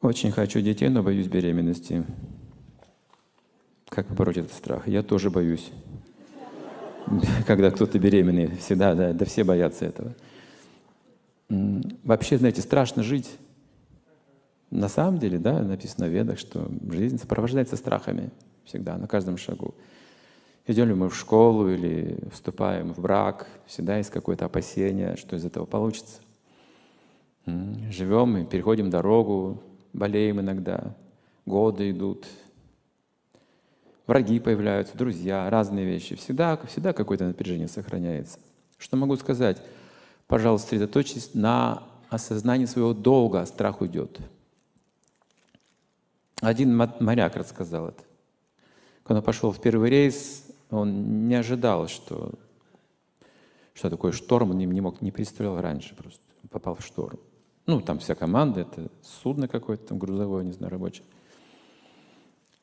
Очень хочу детей, но боюсь беременности. Как побороть этот страх? Я тоже боюсь. Когда кто-то беременный, всегда, да, да все боятся этого. Вообще, знаете, страшно жить. На самом деле, да, написано в Ведах, что жизнь сопровождается страхами всегда, на каждом шагу. Идем ли мы в школу или вступаем в брак, всегда есть какое-то опасение, что из этого получится. Живем и переходим дорогу, болеем иногда, годы идут, враги появляются, друзья, разные вещи. Всегда, всегда какое-то напряжение сохраняется. Что могу сказать? Пожалуйста, сосредоточьтесь на осознании своего долга, страх уйдет. Один моряк рассказал это. Когда он пошел в первый рейс, он не ожидал, что, что такое шторм, он не, мог, не представлял раньше просто. Он попал в шторм. Ну, там вся команда, это судно какое-то там грузовое, не знаю, рабочее.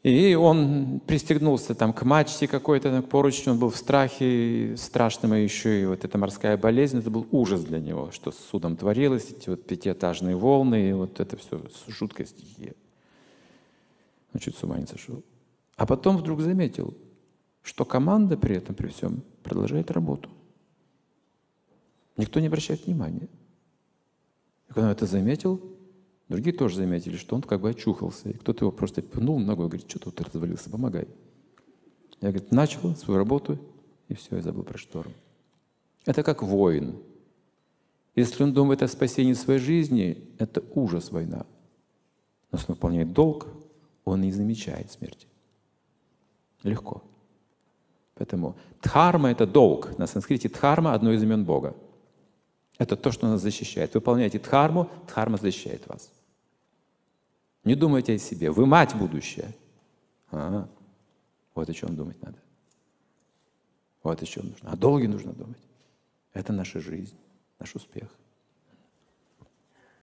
И он пристегнулся там к мачте какой-то, к поручню, он был в страхе страшном, и еще и вот эта морская болезнь, это был ужас для него, что с судом творилось, эти вот пятиэтажные волны, и вот это все жуткая стихия. Он чуть с ума не сошел. А потом вдруг заметил, что команда при этом, при всем, продолжает работу. Никто не обращает внимания. Когда он это заметил, другие тоже заметили, что он как бы очухался. И кто-то его просто пнул ногой говорит, что тут развалился, помогай. Я, говорит, начал свою работу, и все, я забыл про шторм. Это как воин. Если он думает о спасении своей жизни, это ужас война. Но если он выполняет долг, он не замечает смерти. Легко. Поэтому дхарма – это долг. На санскрите дхарма – одно из имен Бога. Это то, что нас защищает. Выполняйте дхарму, дхарма защищает вас. Не думайте о себе. Вы мать будущая. А, вот о чем думать надо. Вот о чем нужно. О долге нужно думать. Это наша жизнь, наш успех.